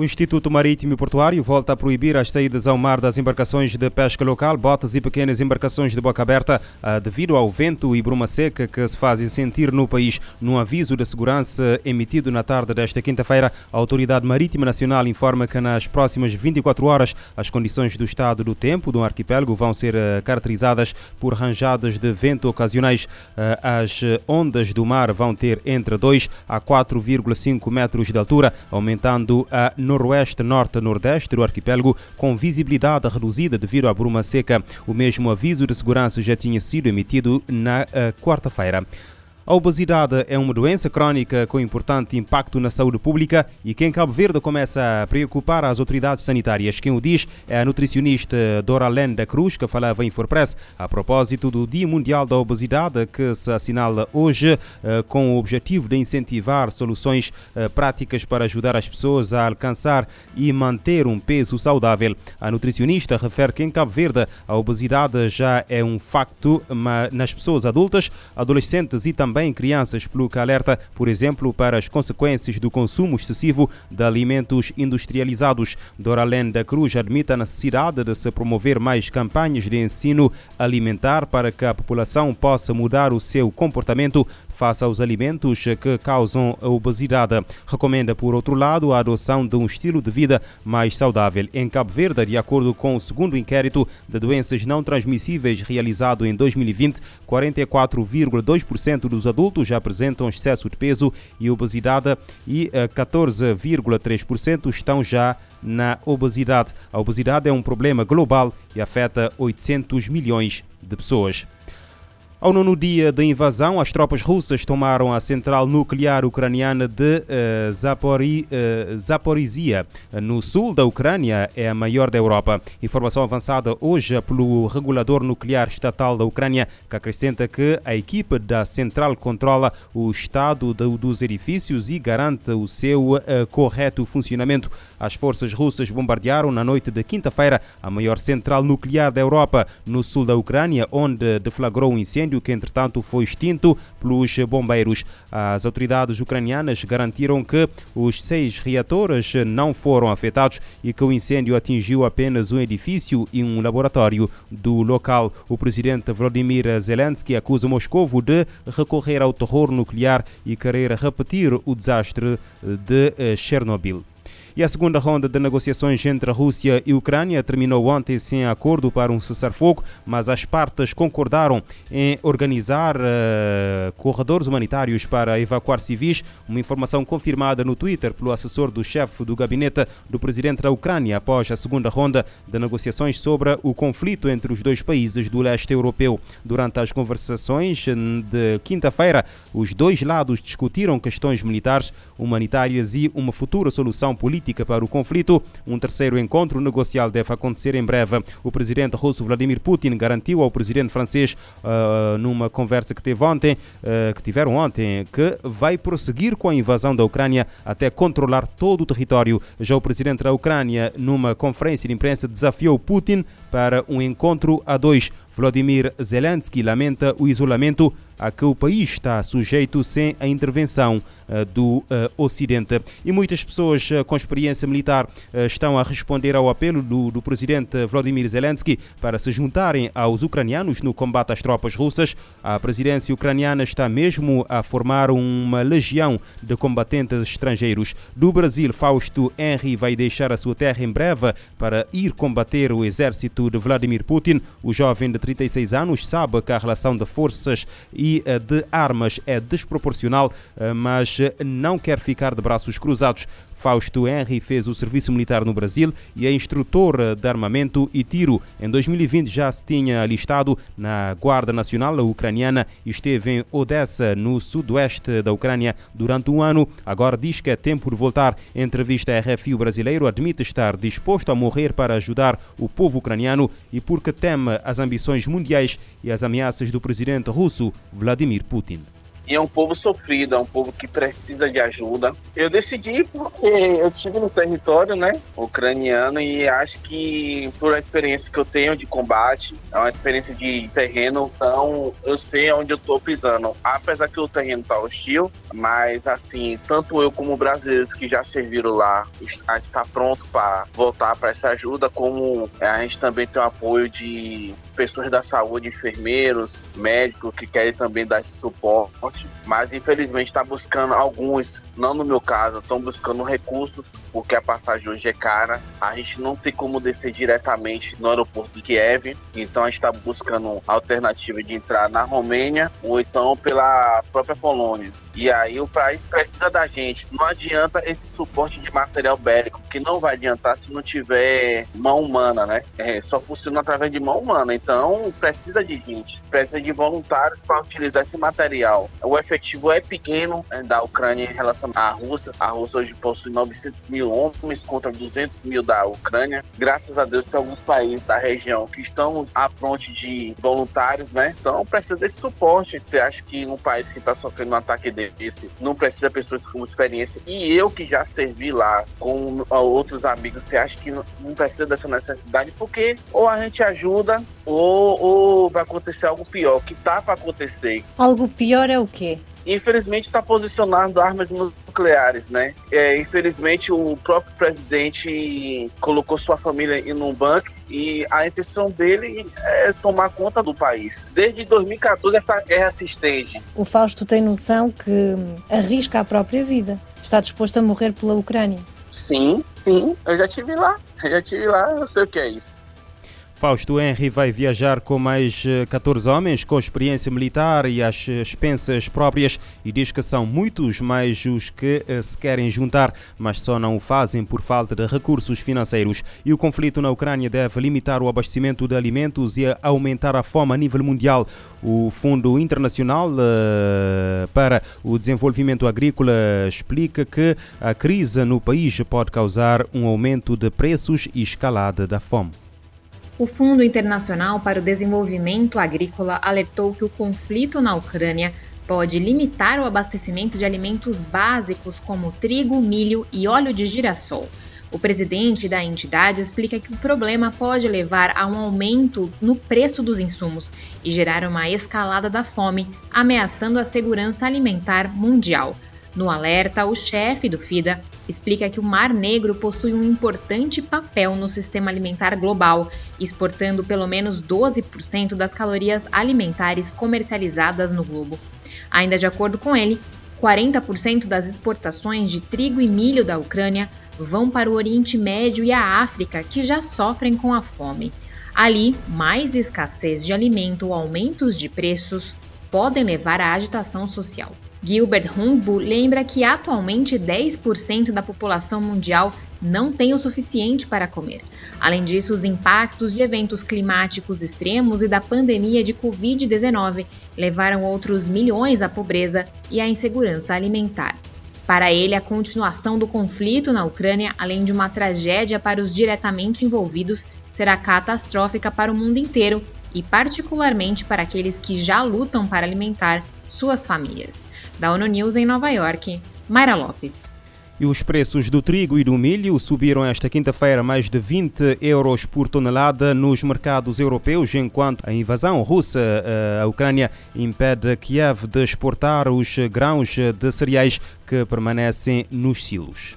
O Instituto Marítimo e Portuário volta a proibir as saídas ao mar das embarcações de pesca local, botas e pequenas embarcações de boca aberta, ah, devido ao vento e bruma seca que se fazem sentir no país. Num aviso de segurança emitido na tarde desta quinta-feira, a Autoridade Marítima Nacional informa que nas próximas 24 horas as condições do estado do tempo do arquipélago vão ser ah, caracterizadas por ranjadas de vento ocasionais. Ah, as ondas do mar vão ter entre 2 a 4,5 metros de altura, aumentando a noroeste, norte, nordeste do arquipélago, com visibilidade reduzida devido à bruma seca. O mesmo aviso de segurança já tinha sido emitido na eh, quarta-feira. A obesidade é uma doença crónica com importante impacto na saúde pública e que em Cabo Verde começa a preocupar as autoridades sanitárias. Quem o diz é a nutricionista Doralene da Cruz, que falava em Forpress a propósito do Dia Mundial da Obesidade, que se assinala hoje eh, com o objetivo de incentivar soluções eh, práticas para ajudar as pessoas a alcançar e manter um peso saudável. A nutricionista refere que em Cabo Verde a obesidade já é um facto nas pessoas adultas, adolescentes e também também crianças, pelo que alerta, por exemplo, para as consequências do consumo excessivo de alimentos industrializados. Doralene da Cruz admite a necessidade de se promover mais campanhas de ensino alimentar para que a população possa mudar o seu comportamento face aos alimentos que causam a obesidade. Recomenda, por outro lado, a adoção de um estilo de vida mais saudável. Em Cabo Verde, de acordo com o segundo inquérito de doenças não transmissíveis realizado em 2020, 44,2% dos adultos já apresentam excesso de peso e obesidade e 14,3% eh, estão já na obesidade. A obesidade é um problema global e afeta 800 milhões de pessoas. Ao nono dia da invasão, as tropas russas tomaram a central nuclear ucraniana de uh, Zapori, uh, Zaporizhia, no sul da Ucrânia, é a maior da Europa. Informação avançada hoje pelo regulador nuclear estatal da Ucrânia, que acrescenta que a equipe da central controla o estado de, dos edifícios e garante o seu uh, correto funcionamento. As forças russas bombardearam na noite de quinta-feira a maior central nuclear da Europa, no sul da Ucrânia, onde deflagrou um incêndio incêndio que, entretanto, foi extinto pelos bombeiros. As autoridades ucranianas garantiram que os seis reatores não foram afetados e que o incêndio atingiu apenas um edifício e um laboratório do local. O presidente Vladimir Zelensky acusa Moscou de recorrer ao terror nuclear e querer repetir o desastre de Chernobyl. E a segunda ronda de negociações entre a Rússia e a Ucrânia terminou ontem sem acordo para um cessar-fogo, mas as partes concordaram em organizar uh, corredores humanitários para evacuar civis, uma informação confirmada no Twitter pelo assessor do chefe do gabinete do presidente da Ucrânia após a segunda ronda de negociações sobre o conflito entre os dois países do leste europeu. Durante as conversações de quinta-feira, os dois lados discutiram questões militares, humanitárias e uma futura solução política política para o conflito. Um terceiro encontro negocial deve acontecer em breve. O presidente russo Vladimir Putin garantiu ao presidente francês, uh, numa conversa que teve ontem, uh, que tiveram ontem, que vai prosseguir com a invasão da Ucrânia até controlar todo o território. Já o presidente da Ucrânia, numa conferência de imprensa, desafiou Putin para um encontro a dois. Vladimir Zelensky lamenta o isolamento a que o país está sujeito sem a intervenção uh, do uh, Ocidente. E muitas pessoas uh, com experiência militar estão a responder ao apelo do, do, presidente Vladimir Zelensky para se juntarem aos ucranianos no combate às tropas russas. A presidência ucraniana está mesmo a formar uma legião de combatentes estrangeiros. Do Brasil, Fausto Henry vai deixar a sua terra em breve para ir combater o exército de Vladimir Putin. O jovem de 36 anos sabe que a relação de forças e eh, de armas é desproporcional, eh, mas não quer ficar de braços cruzados. Fausto Henry fez o serviço militar no Brasil e é instrutor de armamento e tiro. Em 2020 já se tinha alistado na Guarda Nacional Ucraniana e esteve em Odessa, no sudoeste da Ucrânia, durante um ano. Agora diz que é tempo de voltar. Em entrevista à RFI, o brasileiro admite estar disposto a morrer para ajudar o povo ucraniano e porque teme as ambições mundiais e as ameaças do presidente russo Vladimir Putin. E é um povo sofrido, é um povo que precisa de ajuda. Eu decidi porque eu tive no território, né, ucraniano, e acho que por a experiência que eu tenho de combate, é uma experiência de terreno, então eu sei onde eu tô pisando. Apesar que o terreno tá hostil, mas assim, tanto eu como brasileiros que já serviram lá, a gente tá pronto para voltar para essa ajuda, como a gente também tem o apoio de pessoas da saúde, enfermeiros, médicos que querem também dar esse suporte, mas infelizmente está buscando alguns, não no meu caso, estão buscando recursos porque a passagem hoje é cara. A gente não tem como descer diretamente no aeroporto de Kiev, então a gente está buscando alternativa de entrar na Romênia ou então pela própria Polônia. E aí o país precisa da gente. Não adianta esse suporte de material bélico, que não vai adiantar se não tiver mão humana, né? É, só funciona através de mão humana. Então precisa de gente, precisa de voluntários para utilizar esse material. Efetivo é pequeno né, da Ucrânia em relação à Rússia. A Rússia hoje possui 900 mil homens contra 200 mil da Ucrânia. Graças a Deus tem alguns países da região que estão à fronte de voluntários, né? Então precisa desse suporte. Você acha que um país que está sofrendo um ataque desse não precisa de pessoas com experiência? E eu que já servi lá com outros amigos, você acha que não precisa dessa necessidade? Porque ou a gente ajuda ou, ou vai acontecer algo pior, que tá para acontecer. Algo pior é o quê? infelizmente está posicionando armas nucleares, né? É, infelizmente o próprio presidente colocou sua família em um banco e a intenção dele é tomar conta do país. Desde 2014 essa guerra se estende. O Fausto tem noção que arrisca a própria vida. Está disposto a morrer pela Ucrânia? Sim, sim. Eu já tive lá. Eu já tive lá. Eu sei o que é isso. Fausto Henry vai viajar com mais 14 eh, homens com experiência militar e às expensas próprias e diz que são muitos mais os que eh, se querem juntar, mas só não o fazem por falta de recursos financeiros. E o conflito na Ucrânia deve limitar o abastecimento de alimentos e aumentar a fome a nível mundial. O Fundo Internacional para o Desenvolvimento Agrícola explica que a crise no país pode causar um aumento de preços e escalada da fome. O Fundo Internacional para o Desenvolvimento Agrícola alertou que o conflito na Ucrânia pode limitar o abastecimento de alimentos básicos como trigo, milho e óleo de girassol. O presidente da entidade explica que o problema pode levar a um aumento no preço dos insumos e gerar uma escalada da fome, ameaçando a segurança alimentar mundial. No alerta, o chefe do FIDA explica que o Mar Negro possui um importante papel no sistema alimentar global, exportando pelo menos 12% das calorias alimentares comercializadas no globo. Ainda de acordo com ele, 40% das exportações de trigo e milho da Ucrânia vão para o Oriente Médio e a África, que já sofrem com a fome. Ali, mais escassez de alimento ou aumentos de preços podem levar à agitação social. Gilbert Humbu lembra que atualmente 10% da população mundial não tem o suficiente para comer. Além disso, os impactos de eventos climáticos extremos e da pandemia de Covid-19 levaram outros milhões à pobreza e à insegurança alimentar. Para ele, a continuação do conflito na Ucrânia, além de uma tragédia para os diretamente envolvidos, será catastrófica para o mundo inteiro e, particularmente, para aqueles que já lutam para alimentar suas famílias. Da ONU News em Nova York, Mayra Lopes. E os preços do trigo e do milho subiram esta quinta-feira mais de 20 euros por tonelada nos mercados europeus, enquanto a invasão russa à Ucrânia impede Kiev de exportar os grãos de cereais que permanecem nos silos.